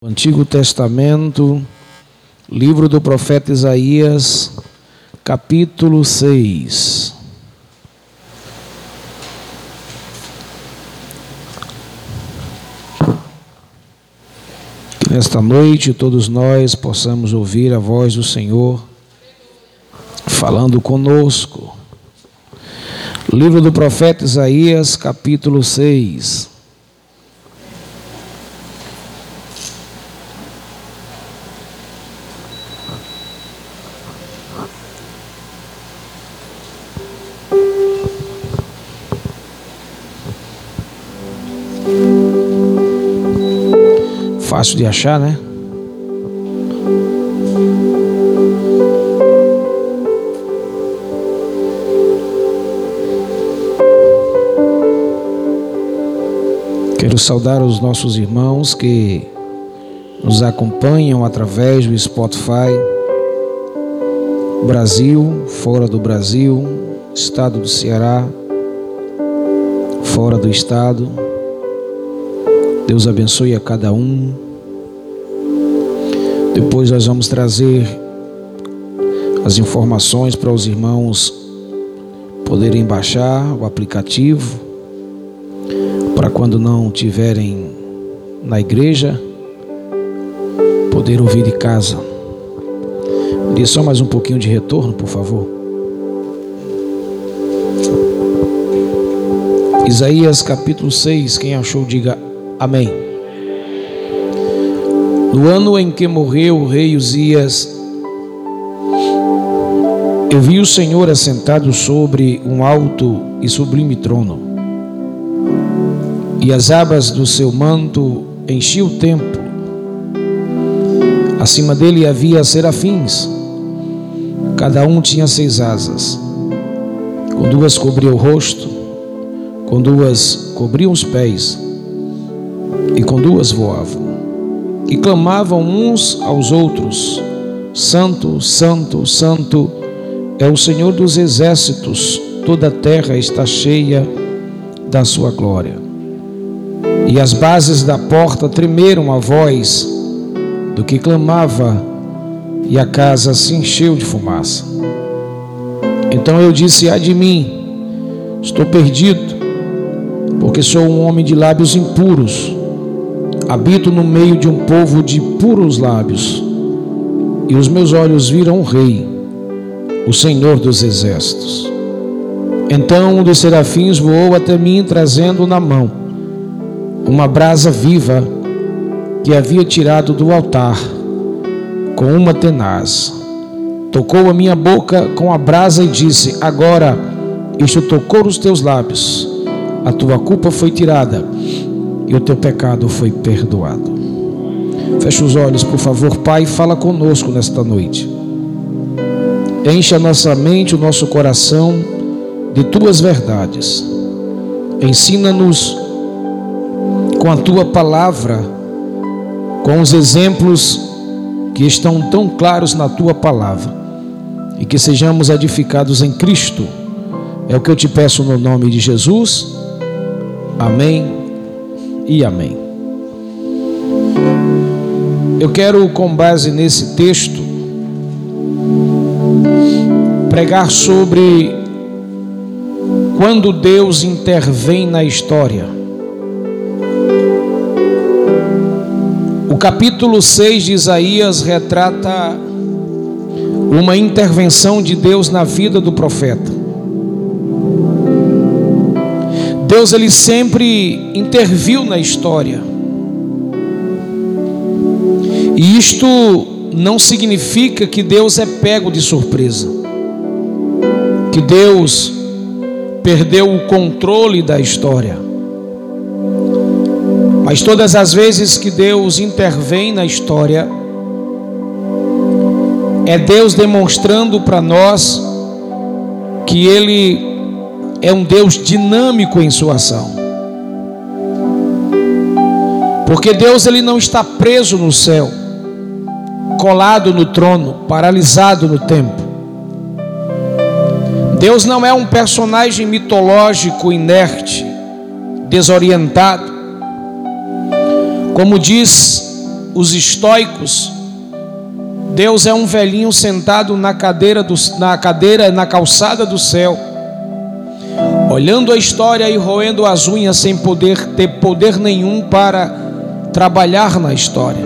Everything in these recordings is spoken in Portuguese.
Antigo Testamento, livro do profeta Isaías, capítulo 6. Que nesta noite todos nós possamos ouvir a voz do Senhor falando conosco. Livro do profeta Isaías, capítulo 6. Fácil de achar, né? Quero saudar os nossos irmãos que nos acompanham através do Spotify, Brasil, fora do Brasil, estado do Ceará, fora do estado. Deus abençoe a cada um. Depois nós vamos trazer as informações para os irmãos poderem baixar o aplicativo para quando não tiverem na igreja poder ouvir de casa. Dê só mais um pouquinho de retorno, por favor. Isaías capítulo 6, quem achou, diga amém. No ano em que morreu o rei Uzias, eu vi o Senhor assentado sobre um alto e sublime trono, e as abas do seu manto enchiam o templo. Acima dele havia serafins, cada um tinha seis asas, com duas cobriam o rosto, com duas cobriam os pés, e com duas voavam, e clamavam uns aos outros: Santo, Santo, Santo é o Senhor dos exércitos, toda a terra está cheia da sua glória. E as bases da porta tremeram a voz do que clamava, e a casa se encheu de fumaça. Então eu disse: Ai de mim, estou perdido, porque sou um homem de lábios impuros, habito no meio de um povo de puros lábios, e os meus olhos viram o Rei, o Senhor dos exércitos. Então um dos serafins voou até mim, trazendo na mão uma brasa viva que havia tirado do altar com uma tenaz. Tocou a minha boca com a brasa e disse: Agora isto tocou os teus lábios, a tua culpa foi tirada e o teu pecado foi perdoado. Feche os olhos, por favor, Pai, fala conosco nesta noite. Enche a nossa mente, o nosso coração de tuas verdades. Ensina-nos com a tua palavra, com os exemplos que estão tão claros na tua palavra, e que sejamos edificados em Cristo. É o que eu te peço no nome de Jesus. Amém e amém. Eu quero, com base nesse texto, pregar sobre quando Deus intervém na história. O capítulo 6 de Isaías retrata uma intervenção de Deus na vida do profeta. Deus ele sempre interviu na história. E isto não significa que Deus é pego de surpresa. Que Deus perdeu o controle da história. Mas todas as vezes que Deus intervém na história, é Deus demonstrando para nós que Ele é um Deus dinâmico em sua ação. Porque Deus ele não está preso no céu, colado no trono, paralisado no tempo. Deus não é um personagem mitológico inerte, desorientado. Como diz os estoicos, Deus é um velhinho sentado na cadeira, do, na cadeira, na calçada do céu, olhando a história e roendo as unhas sem poder ter poder nenhum para trabalhar na história.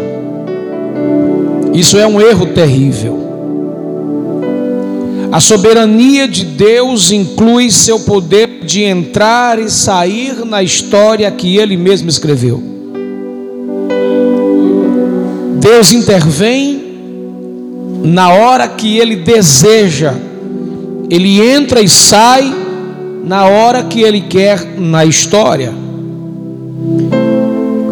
Isso é um erro terrível. A soberania de Deus inclui seu poder de entrar e sair na história que ele mesmo escreveu. Deus intervém na hora que ele deseja, ele entra e sai na hora que ele quer na história.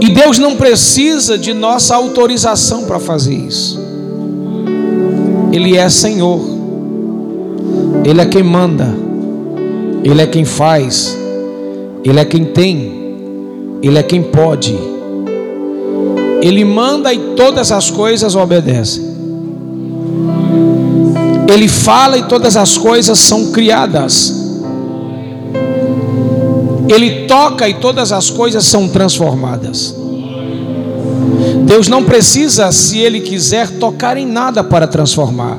E Deus não precisa de nossa autorização para fazer isso. Ele é Senhor. Ele é quem manda, Ele é quem faz, Ele é quem tem, Ele é quem pode. Ele manda e todas as coisas obedecem. Ele fala e todas as coisas são criadas. Ele toca e todas as coisas são transformadas. Deus não precisa, se Ele quiser, tocar em nada para transformar.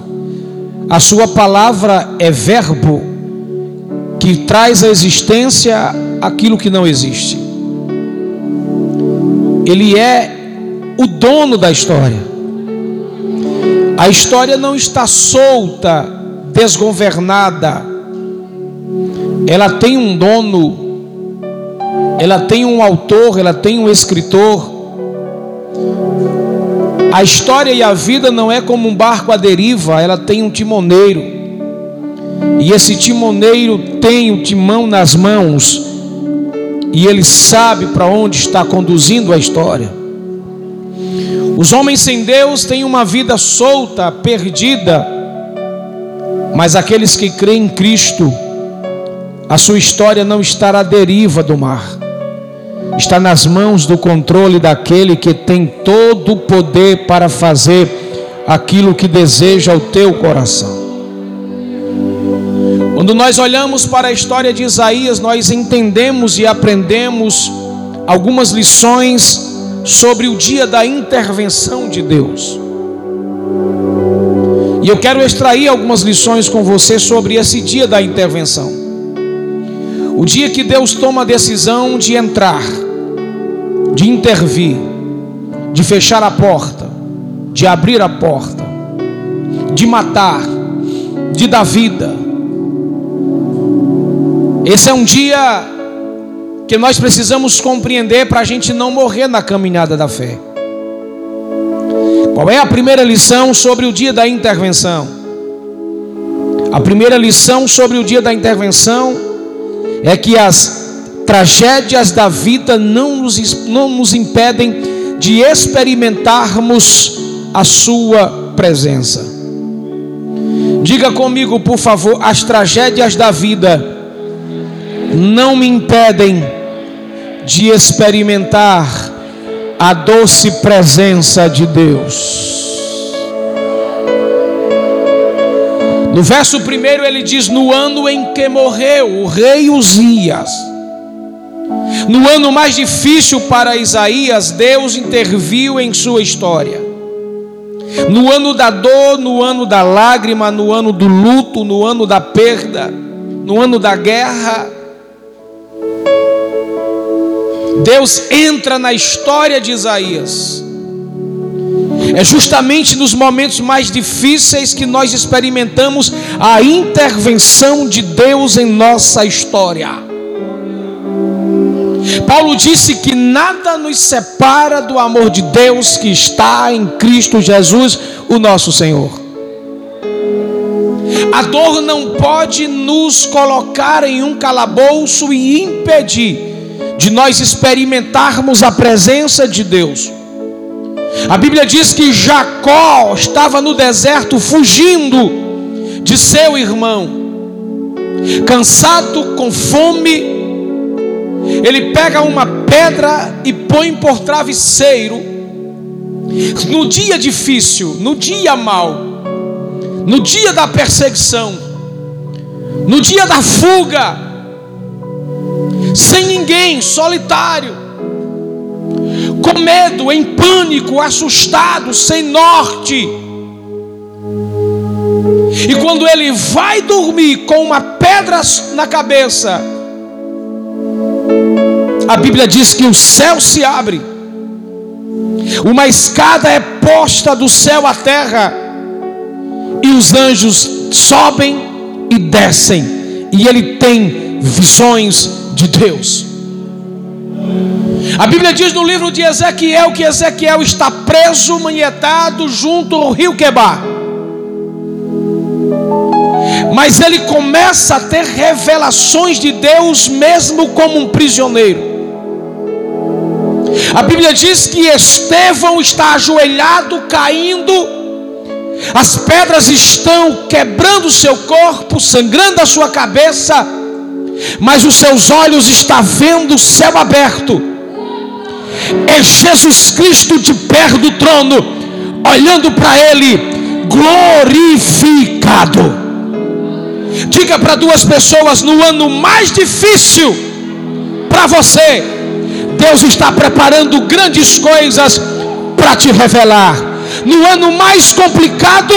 A sua palavra é verbo que traz à existência aquilo que não existe. Ele é o dono da história. A história não está solta, desgovernada. Ela tem um dono, ela tem um autor, ela tem um escritor. A história e a vida não é como um barco à deriva, ela tem um timoneiro. E esse timoneiro tem o timão nas mãos, e ele sabe para onde está conduzindo a história. Os homens sem Deus têm uma vida solta, perdida, mas aqueles que creem em Cristo, a sua história não estará à deriva do mar está nas mãos do controle daquele que tem todo o poder para fazer aquilo que deseja o teu coração. Quando nós olhamos para a história de Isaías, nós entendemos e aprendemos algumas lições sobre o dia da intervenção de Deus. E eu quero extrair algumas lições com você sobre esse dia da intervenção. O dia que Deus toma a decisão de entrar de intervir, de fechar a porta, de abrir a porta, de matar, de dar vida. Esse é um dia que nós precisamos compreender para a gente não morrer na caminhada da fé. Qual é a primeira lição sobre o dia da intervenção? A primeira lição sobre o dia da intervenção é que as tragédias da vida não nos, não nos impedem de experimentarmos a Sua presença. Diga comigo, por favor, as tragédias da vida não me impedem de experimentar a doce presença de Deus. No verso primeiro ele diz: No ano em que morreu o rei Uzias no ano mais difícil para Isaías, Deus interviu em sua história. No ano da dor, no ano da lágrima, no ano do luto, no ano da perda, no ano da guerra, Deus entra na história de Isaías. É justamente nos momentos mais difíceis que nós experimentamos a intervenção de Deus em nossa história. Paulo disse que nada nos separa do amor de Deus que está em Cristo Jesus, o nosso Senhor. A dor não pode nos colocar em um calabouço e impedir de nós experimentarmos a presença de Deus. A Bíblia diz que Jacó estava no deserto fugindo de seu irmão, cansado, com fome, ele pega uma pedra e põe por travesseiro. No dia difícil, no dia mau, no dia da perseguição, no dia da fuga, sem ninguém, solitário. com medo, em pânico, assustado, sem norte. E quando ele vai dormir com uma pedra na cabeça, a Bíblia diz que o céu se abre, uma escada é posta do céu à terra, e os anjos sobem e descem, e ele tem visões de Deus. A Bíblia diz no livro de Ezequiel que Ezequiel está preso, manietado junto ao rio Quebar. Mas ele começa a ter revelações de Deus mesmo como um prisioneiro. A Bíblia diz que Estevão está ajoelhado, caindo, as pedras estão quebrando seu corpo, sangrando a sua cabeça, mas os seus olhos estão vendo o céu aberto. É Jesus Cristo de pé do trono, olhando para ele, glorificado. Diga para duas pessoas no ano mais difícil para você Deus está preparando grandes coisas para te revelar. No ano mais complicado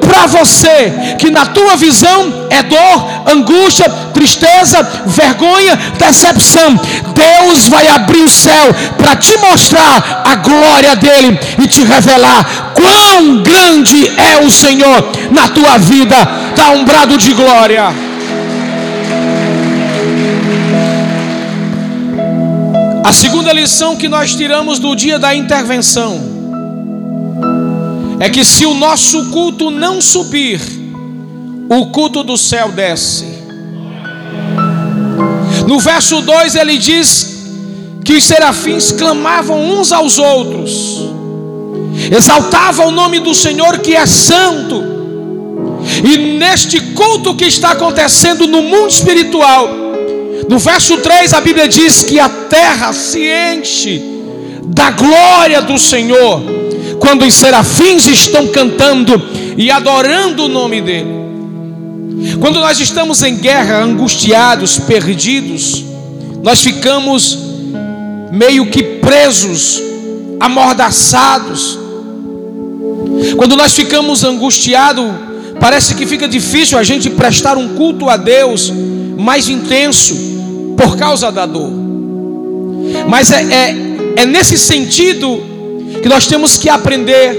para você, que na tua visão é dor, angústia, tristeza, vergonha, decepção. Deus vai abrir o céu para te mostrar a glória dele e te revelar quão grande é o Senhor na tua vida. Dá um brado de glória. A segunda lição que nós tiramos do dia da intervenção é que se o nosso culto não subir, o culto do céu desce. No verso 2 ele diz que os serafins clamavam uns aos outros, exaltavam o nome do Senhor que é santo. E neste culto que está acontecendo no mundo espiritual, no verso 3 a Bíblia diz que a terra se enche da glória do Senhor, quando os serafins estão cantando e adorando o nome dEle. Quando nós estamos em guerra, angustiados, perdidos, nós ficamos meio que presos, amordaçados. Quando nós ficamos angustiados, parece que fica difícil a gente prestar um culto a Deus mais intenso por causa da dor. Mas é, é, é nesse sentido que nós temos que aprender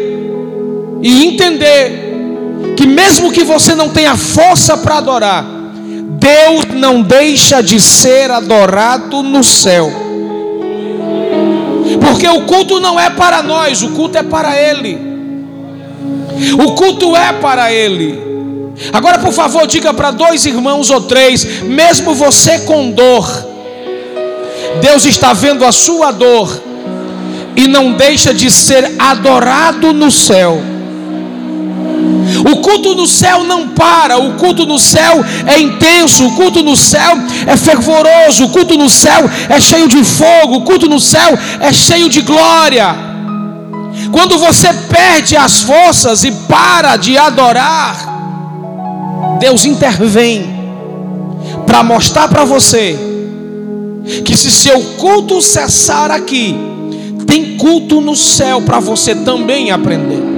e entender que, mesmo que você não tenha força para adorar, Deus não deixa de ser adorado no céu. Porque o culto não é para nós, o culto é para Ele. O culto é para Ele. Agora, por favor, diga para dois irmãos ou três, mesmo você com dor, Deus está vendo a sua dor e não deixa de ser adorado no céu. O culto no céu não para, o culto no céu é intenso, o culto no céu é fervoroso, o culto no céu é cheio de fogo, o culto no céu é cheio de glória. Quando você perde as forças e para de adorar, Deus intervém para mostrar para você que se seu culto cessar aqui, tem culto no céu para você também aprender.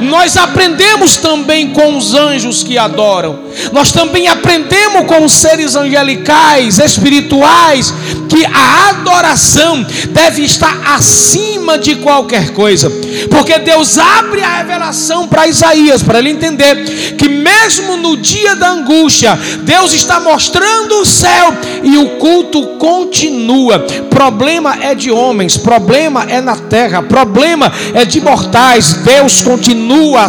Nós aprendemos também com os anjos que adoram. Nós também aprendemos com os seres angelicais, espirituais, que a adoração deve estar acima de qualquer coisa. Porque Deus abre a revelação para Isaías, para ele entender que mesmo no dia da angústia, Deus está mostrando o céu e o culto continua. Problema é de homens, problema é na terra, problema é de mortais. Deus continua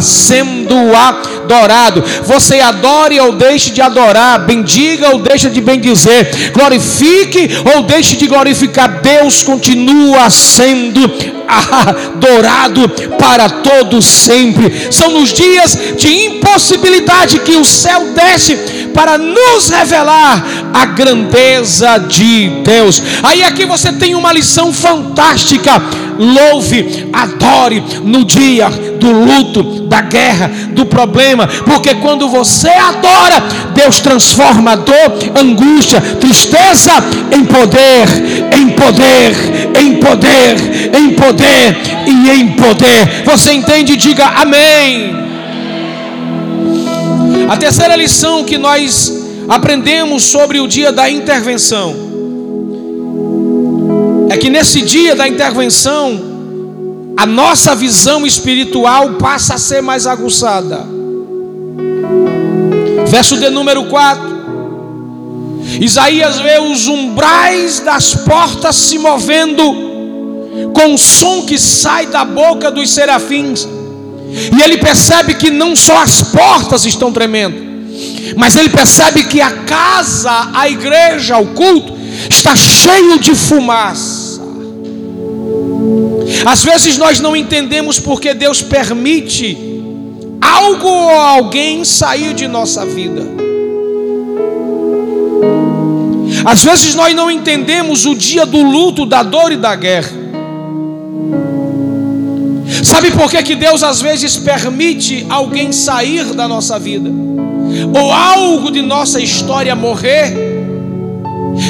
sendo adorado. Você adore ou deixe de adorar, bendiga ou deixe de bendizer, glorifique ou deixe de glorificar. Deus continua sendo adorado para todos sempre. São nos dias de impossibilidade que o céu desce para nos revelar a grandeza de Deus. Aí aqui você tem uma lição fantástica. Louve, adore no dia do luto, da guerra, do problema, porque quando você adora, Deus transforma dor, angústia, tristeza em poder, em poder, em poder, em poder e em poder. Você entende? Diga amém. A terceira lição que nós aprendemos sobre o dia da intervenção é que nesse dia da intervenção, a nossa visão espiritual passa a ser mais aguçada. Verso de número 4. Isaías vê os umbrais das portas se movendo com o som que sai da boca dos serafins. E ele percebe que não só as portas estão tremendo, mas ele percebe que a casa, a igreja, o culto está cheio de fumaça. Às vezes nós não entendemos porque Deus permite algo ou alguém sair de nossa vida. Às vezes nós não entendemos o dia do luto, da dor e da guerra. Sabe por que, que Deus às vezes permite alguém sair da nossa vida? Ou algo de nossa história morrer?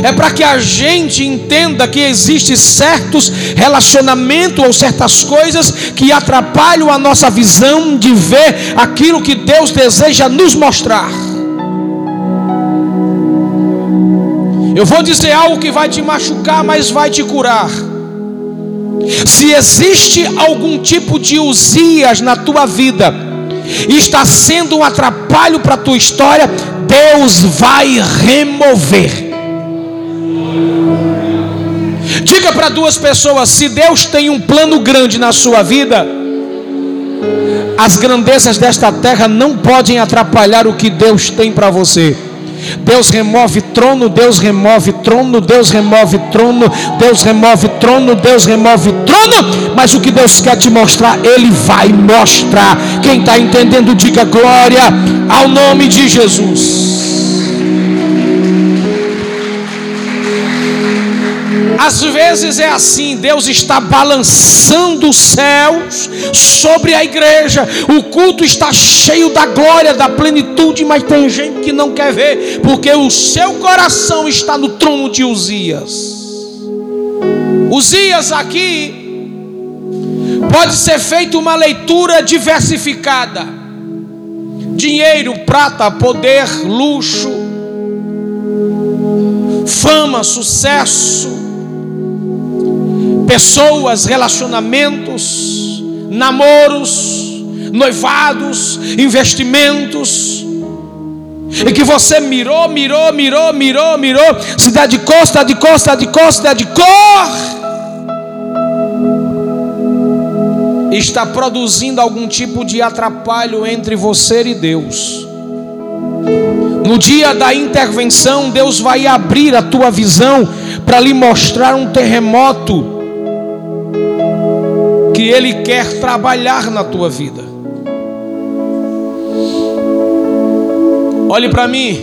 É para que a gente entenda que existe certos relacionamentos ou certas coisas que atrapalham a nossa visão de ver aquilo que Deus deseja nos mostrar. Eu vou dizer algo que vai te machucar, mas vai te curar. Se existe algum tipo de usias na tua vida e está sendo um atrapalho para a tua história, Deus vai remover. Diga para duas pessoas: se Deus tem um plano grande na sua vida, as grandezas desta terra não podem atrapalhar o que Deus tem para você. Deus remove trono, Deus remove trono, Deus remove trono, Deus remove trono, Deus remove trono, mas o que Deus quer te mostrar, Ele vai mostrar. Quem está entendendo, diga glória ao nome de Jesus. Às vezes é assim, Deus está balançando os céus sobre a igreja. O culto está cheio da glória, da plenitude, mas tem gente que não quer ver, porque o seu coração está no trono de Uzias. Uzias aqui pode ser feita uma leitura diversificada. Dinheiro, prata, poder, luxo, fama, sucesso, pessoas, relacionamentos, namoros, noivados, investimentos. E que você mirou, mirou, mirou, mirou, mirou, se dá de costa, de costa, de costa, de cor. Está produzindo algum tipo de atrapalho entre você e Deus. No dia da intervenção, Deus vai abrir a tua visão para lhe mostrar um terremoto que Ele quer trabalhar na tua vida. Olhe para mim.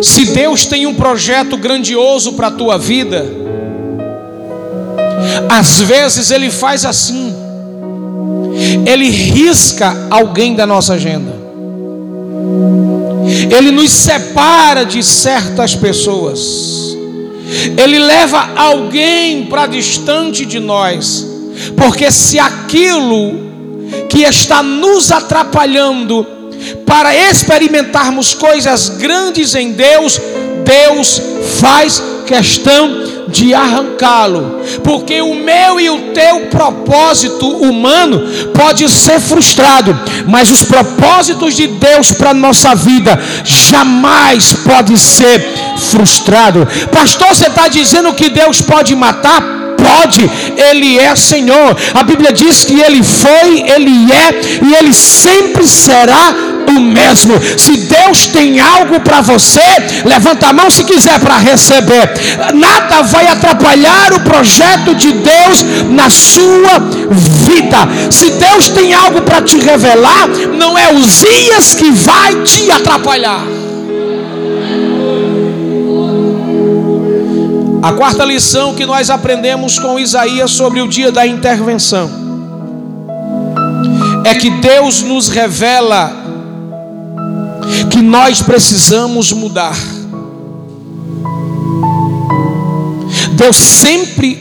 Se Deus tem um projeto grandioso para a tua vida, às vezes Ele faz assim, Ele risca alguém da nossa agenda, Ele nos separa de certas pessoas. Ele leva alguém para distante de nós, porque se aquilo que está nos atrapalhando para experimentarmos coisas grandes em Deus, Deus faz questão de arrancá-lo, porque o meu e o teu propósito humano pode ser frustrado, mas os propósitos de Deus para nossa vida jamais pode ser frustrado. Pastor, você está dizendo que Deus pode matar? pode, Ele é Senhor. A Bíblia diz que Ele foi, Ele é e Ele sempre será o mesmo. Se Deus tem algo para você, levanta a mão se quiser para receber. Nada vai atrapalhar o projeto de Deus na sua vida. Se Deus tem algo para te revelar, não é os dias que vai te atrapalhar. A quarta lição que nós aprendemos com Isaías sobre o dia da intervenção é que Deus nos revela que nós precisamos mudar. Deus sempre,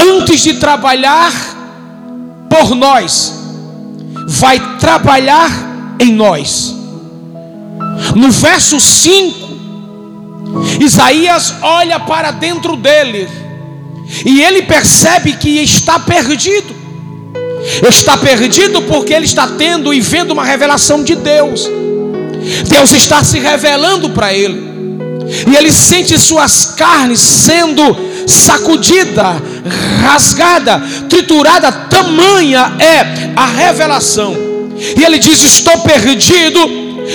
antes de trabalhar por nós, vai trabalhar em nós. No verso 5, Isaías olha para dentro dele e ele percebe que está perdido. Está perdido porque ele está tendo e vendo uma revelação de Deus. Deus está se revelando para ele. E ele sente suas carnes sendo sacudida, rasgada, triturada, tamanha é a revelação. E ele diz: Estou perdido,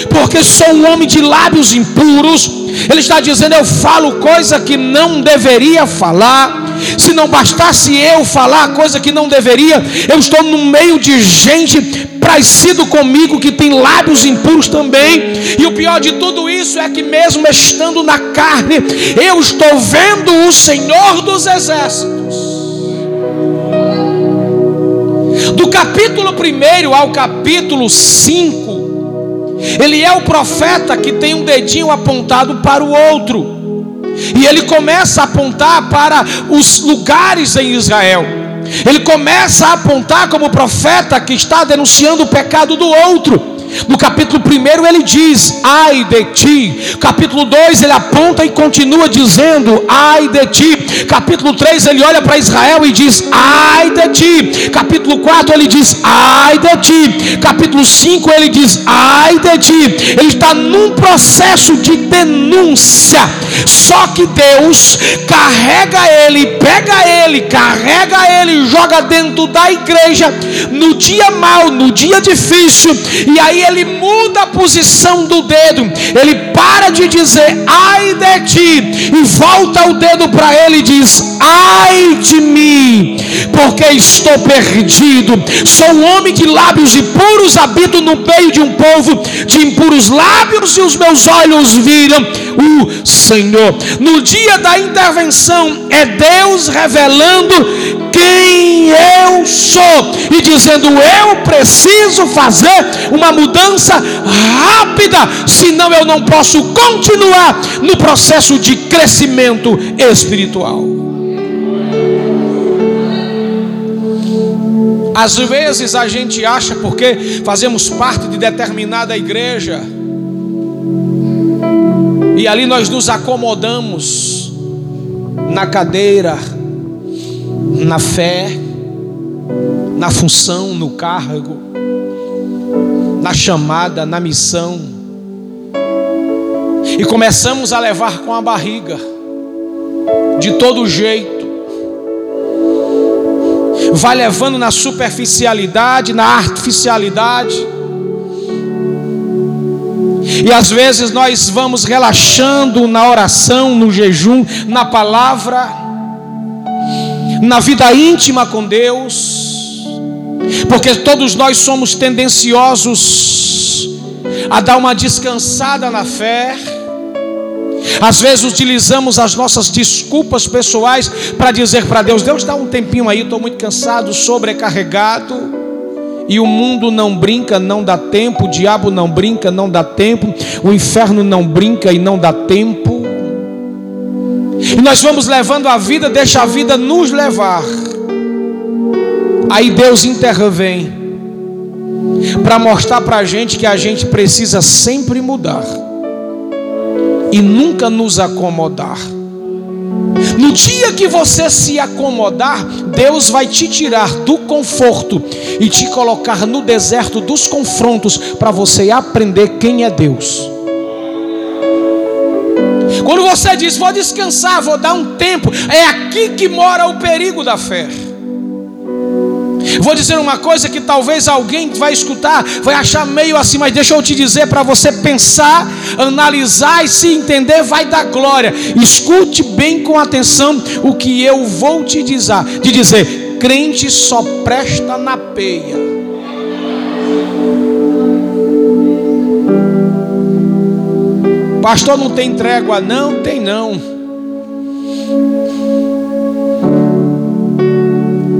porque sou um homem de lábios impuros. Ele está dizendo: Eu falo coisa que não deveria falar. Se não bastasse eu falar coisa que não deveria, eu estou no meio de gente parecido comigo que tem lábios impuros também. E o pior de tudo isso é que mesmo estando na carne, eu estou vendo o Senhor dos exércitos. Do capítulo 1 ao capítulo 5, ele é o profeta que tem um dedinho apontado para o outro. E ele começa a apontar para os lugares em Israel. Ele começa a apontar como profeta que está denunciando o pecado do outro. No capítulo 1 ele diz: Ai de ti. Capítulo 2 ele aponta e continua dizendo: Ai de ti. Capítulo 3 ele olha para Israel e diz: Ai de ti. Capítulo 4 ele diz: Ai de ti. Capítulo 5 ele diz: Ai de ti. Ele está num processo de denúncia. Só que Deus carrega ele, pega ele, carrega ele, joga dentro da igreja no dia mau, no dia difícil. E ele muda a posição do dedo, ele para de dizer ai de ti e volta o dedo para ele e diz ai de mim, porque estou perdido. Sou um homem de lábios impuros, habito no meio de um povo de impuros lábios e os meus olhos viram o Senhor. No dia da intervenção é Deus revelando quem eu sou e dizendo eu preciso fazer uma mudança rápida, senão eu não posso continuar no processo de crescimento espiritual. Às vezes a gente acha porque fazemos parte de determinada igreja e ali nós nos acomodamos na cadeira, na fé, na função, no cargo na chamada, na missão. E começamos a levar com a barriga, de todo jeito. Vai levando na superficialidade, na artificialidade. E às vezes nós vamos relaxando na oração, no jejum, na palavra, na vida íntima com Deus porque todos nós somos tendenciosos a dar uma descansada na fé. Às vezes utilizamos as nossas desculpas pessoais para dizer para Deus: Deus, dá um tempinho aí, estou muito cansado, sobrecarregado. E o mundo não brinca, não dá tempo, o diabo não brinca, não dá tempo, o inferno não brinca e não dá tempo. E nós vamos levando a vida, deixa a vida nos levar. Aí Deus intervém para mostrar para a gente que a gente precisa sempre mudar e nunca nos acomodar. No dia que você se acomodar, Deus vai te tirar do conforto e te colocar no deserto dos confrontos para você aprender quem é Deus. Quando você diz, vou descansar, vou dar um tempo, é aqui que mora o perigo da fé. Vou dizer uma coisa que talvez alguém vai escutar, vai achar meio assim, mas deixa eu te dizer para você pensar, analisar e se entender, vai dar glória. Escute bem com atenção o que eu vou te dizer. De dizer, crente só presta na peia. Pastor não tem trégua, não tem não.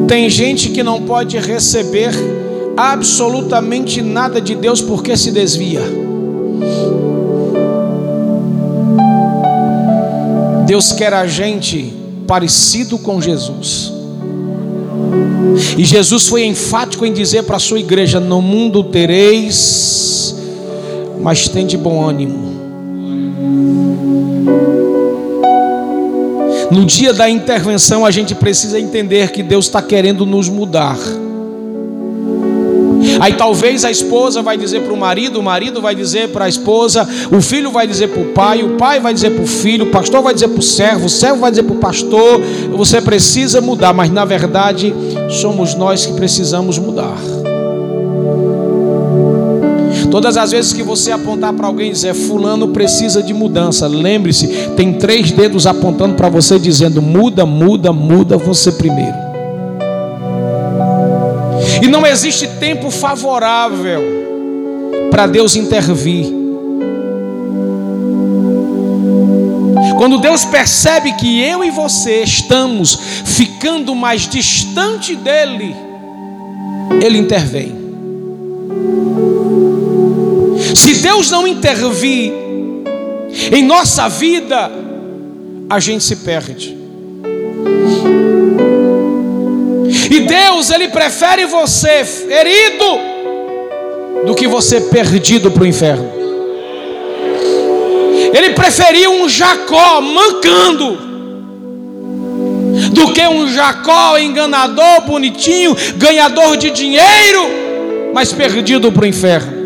Tem gente que não pode receber absolutamente nada de Deus porque se desvia. Deus quer a gente parecido com Jesus. E Jesus foi enfático em dizer para a sua igreja: No mundo tereis, mas tem de bom ânimo. No dia da intervenção, a gente precisa entender que Deus está querendo nos mudar. Aí talvez a esposa vai dizer para o marido, o marido vai dizer para a esposa, o filho vai dizer para o pai, o pai vai dizer para o filho, o pastor vai dizer para o servo, o servo vai dizer para o pastor: você precisa mudar, mas na verdade somos nós que precisamos mudar. Todas as vezes que você apontar para alguém e dizer, Fulano precisa de mudança, lembre-se, tem três dedos apontando para você, dizendo: muda, muda, muda você primeiro. E não existe tempo favorável para Deus intervir. Quando Deus percebe que eu e você estamos ficando mais distante dele, ele intervém. Se Deus não intervir em nossa vida, a gente se perde. E Deus, Ele prefere você ferido do que você perdido para o inferno. Ele preferiu um Jacó mancando do que um Jacó enganador, bonitinho, ganhador de dinheiro, mas perdido para o inferno.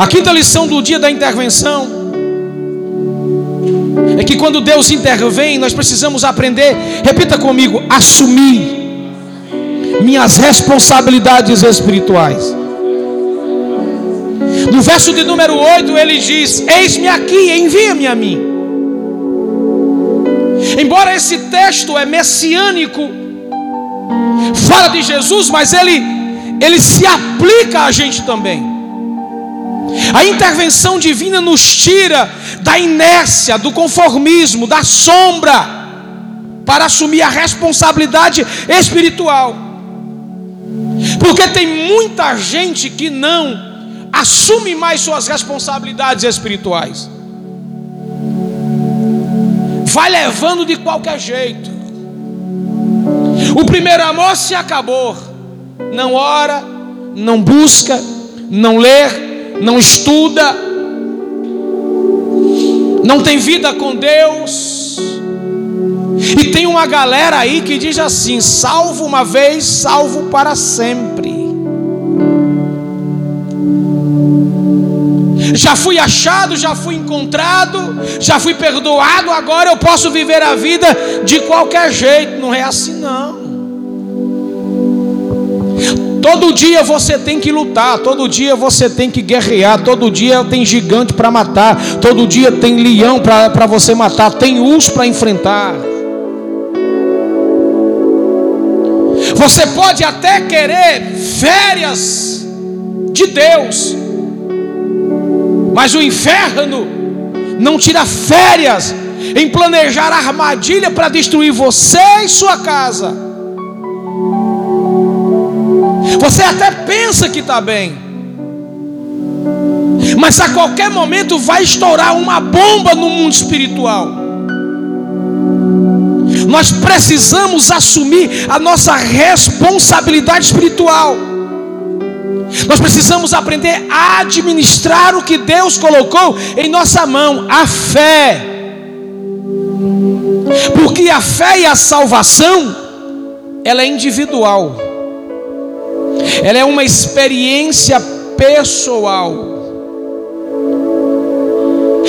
A quinta lição do dia da intervenção é que quando Deus intervém, nós precisamos aprender, repita comigo, assumir minhas responsabilidades espirituais. No verso de número 8, ele diz: Eis-me aqui, envia-me a mim. Embora esse texto é messiânico, fala de Jesus, mas ele, ele se aplica a gente também. A intervenção divina nos tira da inércia, do conformismo, da sombra, para assumir a responsabilidade espiritual. Porque tem muita gente que não assume mais suas responsabilidades espirituais. Vai levando de qualquer jeito. O primeiro amor se acabou. Não ora, não busca, não lê, não estuda, não tem vida com Deus. E tem uma galera aí que diz assim: salvo uma vez, salvo para sempre. Já fui achado, já fui encontrado, já fui perdoado, agora eu posso viver a vida de qualquer jeito. Não é assim, não. Todo dia você tem que lutar, todo dia você tem que guerrear, todo dia tem gigante para matar, todo dia tem leão para você matar, tem urso para enfrentar. Você pode até querer férias de Deus, mas o inferno não tira férias em planejar armadilha para destruir você e sua casa. Você até pensa que está bem, mas a qualquer momento vai estourar uma bomba no mundo espiritual. Nós precisamos assumir a nossa responsabilidade espiritual. Nós precisamos aprender a administrar o que Deus colocou em nossa mão, a fé. Porque a fé e a salvação, ela é individual ela é uma experiência pessoal.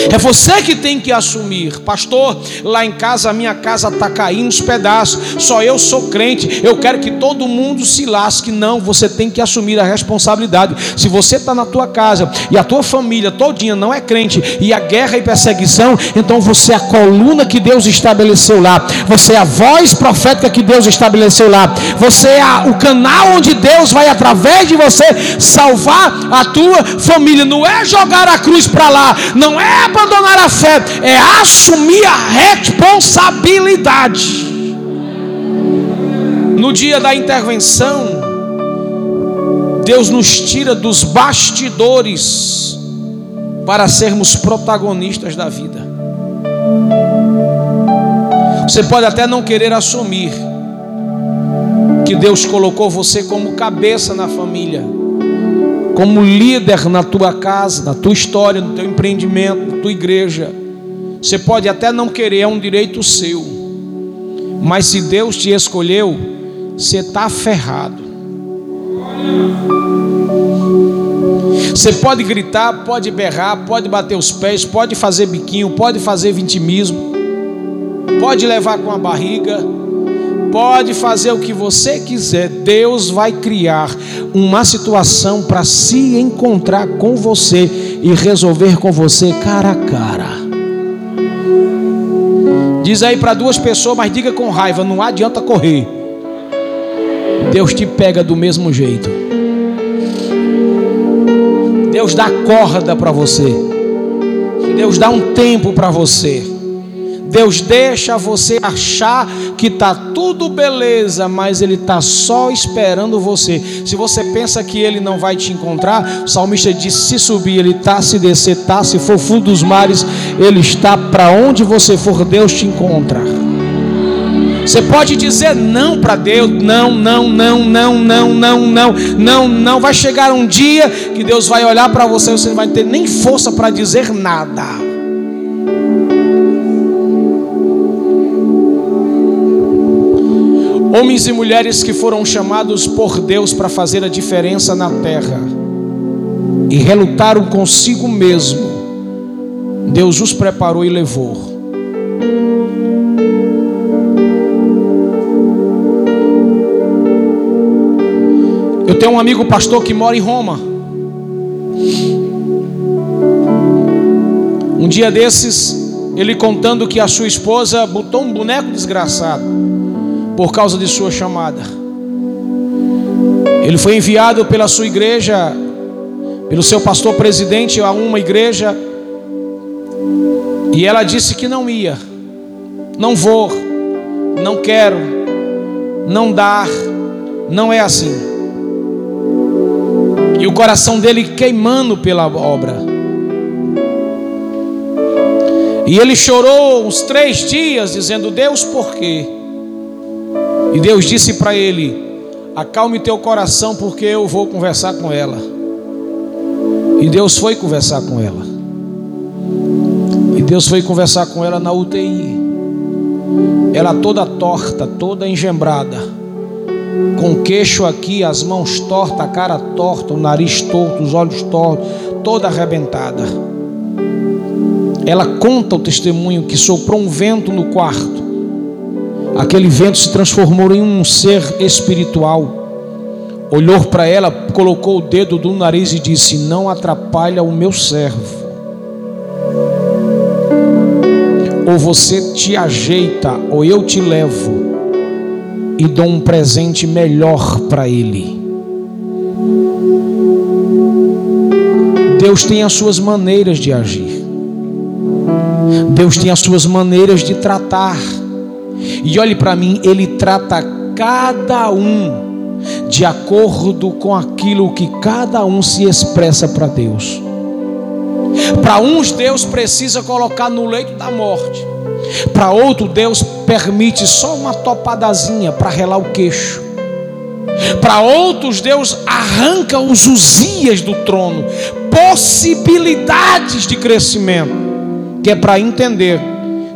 É você que tem que assumir, pastor. Lá em casa, a minha casa está caindo os pedaços. Só eu sou crente. Eu quero que todo mundo se lasque. Não, você tem que assumir a responsabilidade. Se você está na tua casa e a tua família todinha não é crente e a guerra e perseguição, então você é a coluna que Deus estabeleceu lá. Você é a voz profética que Deus estabeleceu lá. Você é a, o canal onde Deus vai através de você salvar a tua família. Não é jogar a cruz para lá. Não é abandonar a fé, é assumir a responsabilidade. No dia da intervenção, Deus nos tira dos bastidores para sermos protagonistas da vida. Você pode até não querer assumir que Deus colocou você como cabeça na família, como líder na tua casa, na tua história, no teu empreendimento, na tua igreja. Você pode até não querer, é um direito seu. Mas se Deus te escolheu, você está ferrado. Você pode gritar, pode berrar, pode bater os pés, pode fazer biquinho, pode fazer vitimismo, pode levar com a barriga, pode fazer o que você quiser. Deus vai criar uma situação para se encontrar com você e resolver com você cara a cara. Diz aí para duas pessoas, mas diga com raiva: não adianta correr. Deus te pega do mesmo jeito. Deus dá corda para você. Deus dá um tempo para você. Deus deixa você achar que está tudo beleza, mas Ele está só esperando você. Se você pensa que Ele não vai te encontrar, o salmista diz: se subir, Ele está, se descer, está, se for fundo dos mares, Ele está. Para onde você for, Deus te encontra. Você pode dizer não para Deus, não, não, não, não, não, não, não, não, não. Vai chegar um dia que Deus vai olhar para você e você não vai ter nem força para dizer nada. Homens e mulheres que foram chamados por Deus para fazer a diferença na terra e relutaram consigo mesmo, Deus os preparou e levou. Eu tenho um amigo pastor que mora em Roma. Um dia desses, ele contando que a sua esposa botou um boneco desgraçado por causa de sua chamada. Ele foi enviado pela sua igreja, pelo seu pastor presidente a uma igreja, e ela disse que não ia, não vou, não quero, não dar, não é assim. E o coração dele queimando pela obra. E ele chorou uns três dias, dizendo: Deus, por quê? E Deus disse para ele: Acalme teu coração, porque eu vou conversar com ela. E Deus foi conversar com ela. E Deus foi conversar com ela na UTI. Ela toda torta, toda engembrada, com o queixo aqui, as mãos tortas, a cara torta, o nariz torto, os olhos tortos, toda arrebentada. Ela conta o testemunho que soprou um vento no quarto Aquele vento se transformou em um ser espiritual. Olhou para ela, colocou o dedo do nariz e disse: Não atrapalha o meu servo. Ou você te ajeita, ou eu te levo e dou um presente melhor para ele. Deus tem as suas maneiras de agir. Deus tem as suas maneiras de tratar. E olhe para mim, Ele trata cada um de acordo com aquilo que cada um se expressa para Deus. Para uns, Deus precisa colocar no leito da morte. Para outro, Deus permite só uma topadazinha para relar o queixo. Para outros, Deus arranca os uzias do trono, possibilidades de crescimento, que é para entender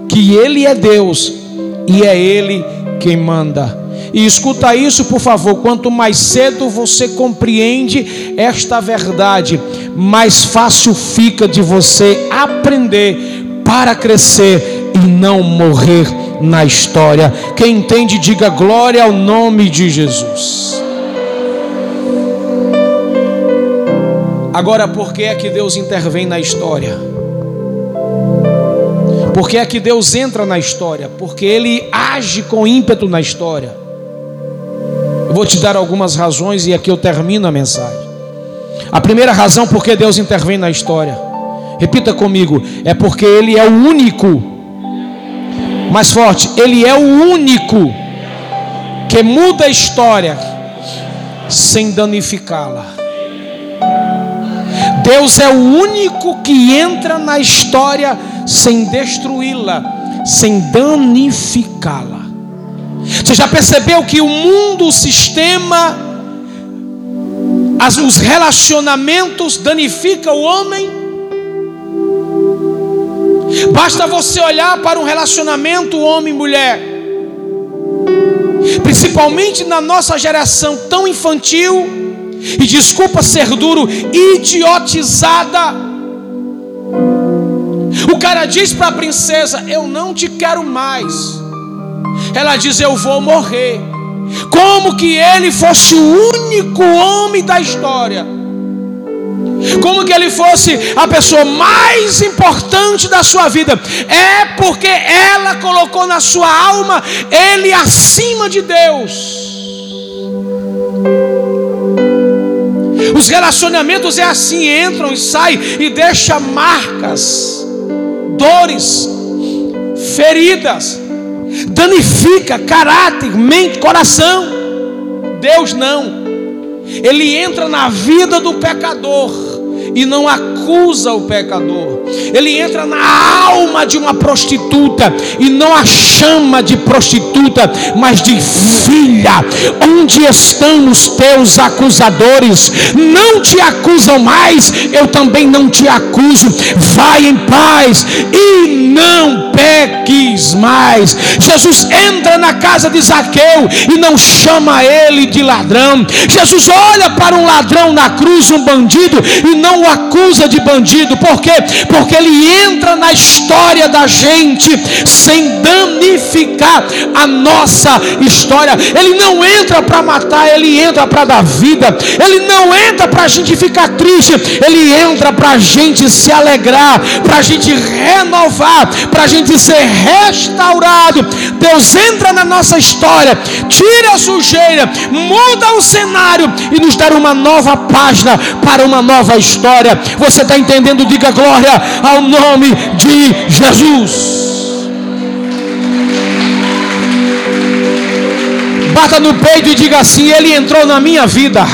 que Ele é Deus e é Ele quem manda. E escuta isso, por favor. Quanto mais cedo você compreende esta verdade, mais fácil fica de você aprender para crescer e não morrer na história. Quem entende, diga glória ao nome de Jesus. Agora, por que é que Deus intervém na história? Porque é que Deus entra na história, porque Ele age com ímpeto na história. Eu vou te dar algumas razões e aqui eu termino a mensagem. A primeira razão porque Deus intervém na história, repita comigo, é porque Ele é o único, mais forte, Ele é o único que muda a história sem danificá-la. Deus é o único que entra na história sem destruí-la, sem danificá-la. Você já percebeu que o mundo, o sistema, as, os relacionamentos danifica o homem? Basta você olhar para um relacionamento homem-mulher, principalmente na nossa geração tão infantil, e desculpa ser duro, idiotizada. O cara diz para a princesa: Eu não te quero mais. Ela diz: Eu vou morrer. Como que ele fosse o único homem da história. Como que ele fosse a pessoa mais importante da sua vida. É porque ela colocou na sua alma ele acima de Deus. Os relacionamentos é assim, entram e saem e deixa marcas, dores, feridas danifica caráter, mente, coração. Deus não. Ele entra na vida do pecador e não acusa o pecador. Ele entra na alma de uma prostituta e não a chama de prostituta, mas de filha. Onde estão os teus acusadores? Não te acusam mais, eu também não te acuso. Vai em paz e não peques mais. Jesus entra na casa de Zaqueu e não chama ele de ladrão. Jesus olha para um ladrão na cruz, um bandido, e não acusa de bandido. Por quê? Porque ele entra na história da gente sem danificar a nossa história. Ele não entra para matar, ele entra para dar vida. Ele não entra para a gente ficar triste, ele entra para a gente se alegrar, para a gente renovar, para a gente ser restaurado. Deus entra na nossa história, tira a sujeira, muda o cenário e nos dá uma nova página para uma nova história. Você está entendendo? Diga glória ao nome de Jesus. Bata no peito e diga assim: Ele entrou na minha vida.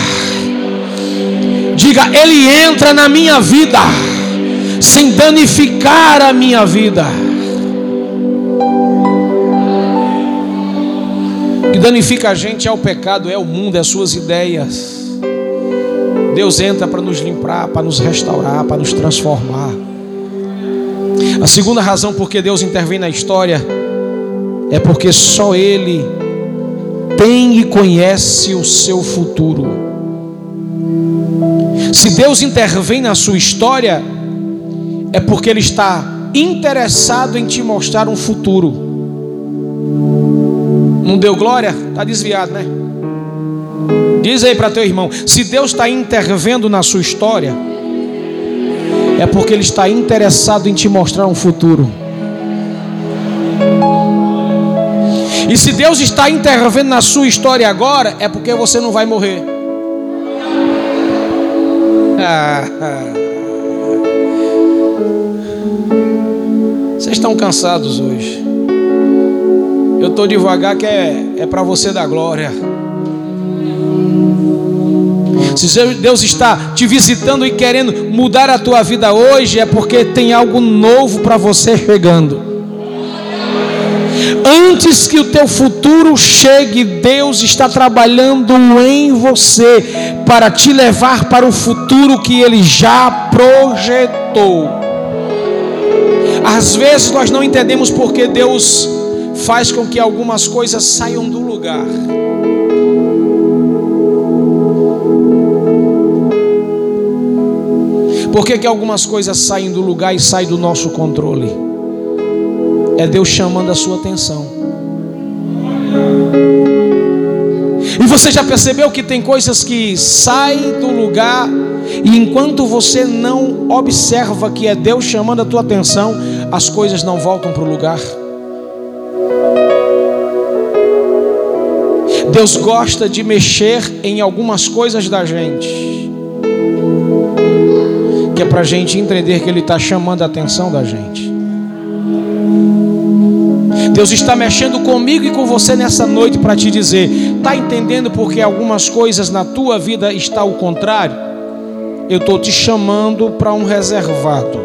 Diga, Ele entra na minha vida, sem danificar a minha vida. O que danifica a gente é o pecado, é o mundo, é as suas ideias. Deus entra para nos limpar, para nos restaurar, para nos transformar. A segunda razão por que Deus intervém na história é porque só Ele tem e conhece o seu futuro. Se Deus intervém na sua história, é porque Ele está interessado em te mostrar um futuro. Não deu glória? Está desviado, né? Diz aí para teu irmão: se Deus está intervendo na sua história, é porque Ele está interessado em te mostrar um futuro. E se Deus está intervendo na sua história agora, é porque você não vai morrer. Vocês estão cansados hoje. Eu estou devagar que é, é para você dar glória. Se Deus está te visitando e querendo mudar a tua vida hoje, é porque tem algo novo para você chegando. Antes que o teu futuro chegue, Deus está trabalhando em você para te levar para o futuro que Ele já projetou. Às vezes nós não entendemos porque Deus faz com que algumas coisas saiam do lugar. Por que, que algumas coisas saem do lugar e saem do nosso controle? É Deus chamando a sua atenção. E você já percebeu que tem coisas que saem do lugar e enquanto você não observa que é Deus chamando a tua atenção, as coisas não voltam para o lugar. Deus gosta de mexer em algumas coisas da gente que é para a gente entender que Ele está chamando a atenção da gente. Deus está mexendo comigo e com você nessa noite para te dizer: está entendendo porque algumas coisas na tua vida está ao contrário? eu estou te chamando para um reservado.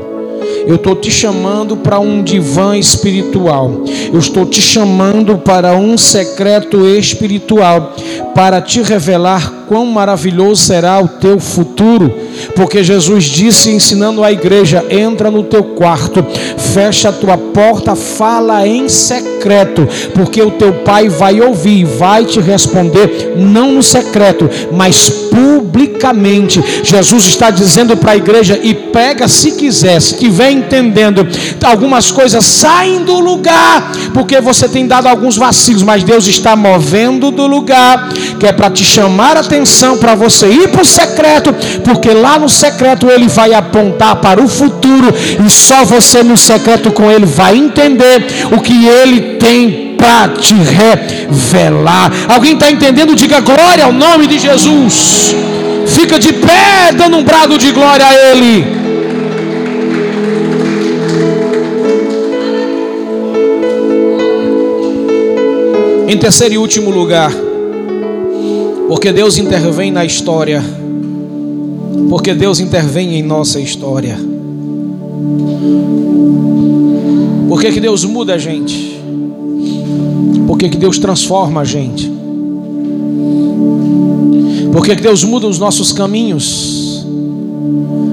Eu estou te chamando para um divã espiritual. Eu estou te chamando para um secreto espiritual, para te revelar quão maravilhoso será o teu futuro. Porque Jesus disse, ensinando a igreja: entra no teu quarto, fecha a tua porta, fala em secreto, porque o teu pai vai ouvir, vai te responder, não no secreto, mas publicamente. Jesus está dizendo para a igreja: e pega se quiser, se tiver entendendo, algumas coisas saem do lugar, porque você tem dado alguns vacilos, mas Deus está movendo do lugar, que é para te chamar a atenção, para você ir para o secreto, porque lá no secreto ele vai apontar para o futuro, e só você no secreto com ele vai entender o que ele tem para te revelar. Alguém está entendendo? Diga glória ao nome de Jesus. Fica de pé, dando um brado de glória a Ele. Em terceiro e último lugar, porque Deus intervém na história, porque Deus intervém em nossa história. Por que, que Deus muda a gente? Por que, que Deus transforma a gente? Por que, que Deus muda os nossos caminhos?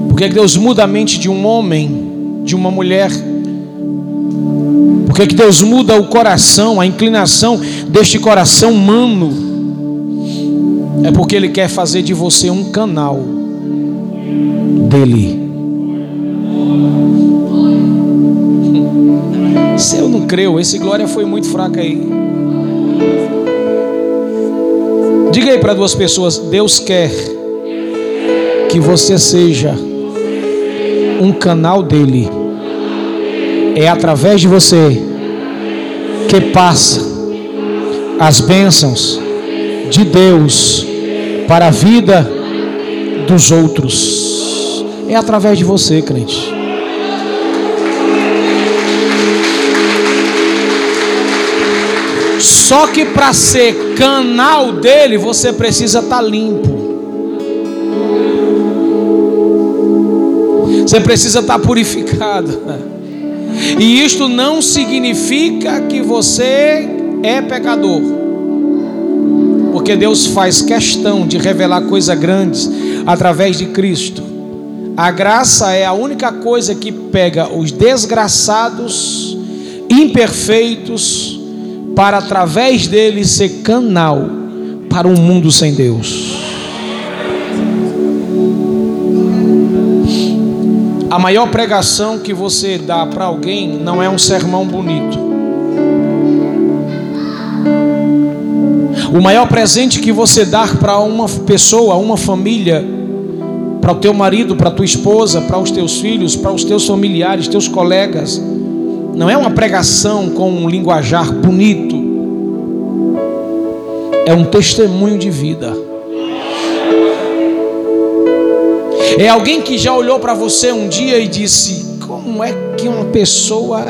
Por que, que Deus muda a mente de um homem, de uma mulher? Por que, que Deus muda o coração, a inclinação deste coração humano? É porque Ele quer fazer de você um canal dele. Se eu não creio, esse glória foi muito fraco aí. Diga aí para duas pessoas: Deus quer que você seja um canal dele. É através de você que passa as bênçãos de Deus para a vida dos outros. É através de você, crente. Só que para ser canal dele, você precisa estar tá limpo. Você precisa estar tá purificado. E isto não significa que você é pecador. Porque Deus faz questão de revelar coisas grandes através de Cristo. A graça é a única coisa que pega os desgraçados, imperfeitos, para através dele ser canal para um mundo sem Deus. A maior pregação que você dá para alguém não é um sermão bonito. O maior presente que você dá para uma pessoa, uma família, para o teu marido, para a tua esposa, para os teus filhos, para os teus familiares, teus colegas, não é uma pregação com um linguajar bonito, é um testemunho de vida. É alguém que já olhou para você um dia e disse: Como é que uma pessoa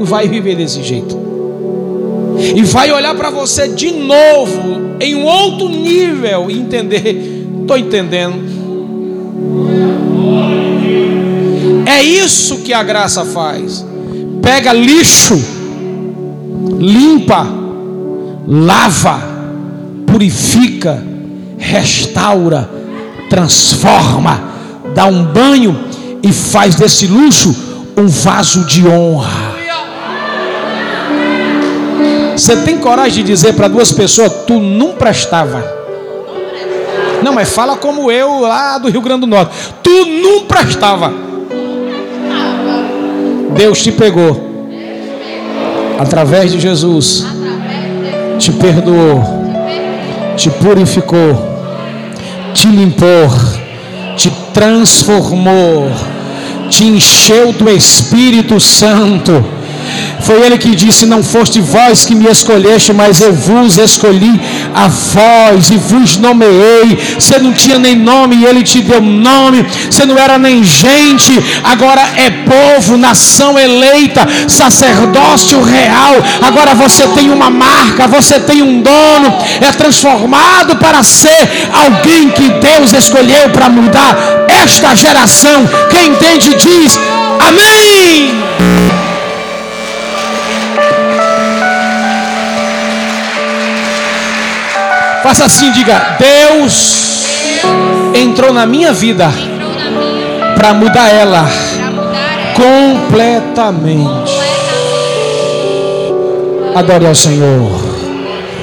vai viver desse jeito? E vai olhar para você de novo, em um outro nível, e entender: Estou entendendo. É isso que a graça faz pega lixo, limpa, lava, purifica, restaura, transforma, dá um banho e faz desse luxo um vaso de honra. Você tem coragem de dizer para duas pessoas: Tu não prestava. Não, mas fala como eu lá do Rio Grande do Norte. Tu não prestava. Deus te pegou. Através de Jesus. Te perdoou. Te purificou. Te limpou. Te transformou. Te encheu do Espírito Santo Foi Ele que disse: Não foste vós que me escolheste, mas eu vos escolhi a vós e vos nomeei. Você não tinha nem nome e Ele te deu nome. Você não era nem gente, agora é povo, nação eleita, sacerdócio real. Agora você tem uma marca, você tem um dono. É transformado para ser alguém que Deus escolheu para mudar esta geração. Quem entende diz amém. Faça assim, diga: Deus entrou na minha vida para mudar ela completamente. Adore ao Senhor.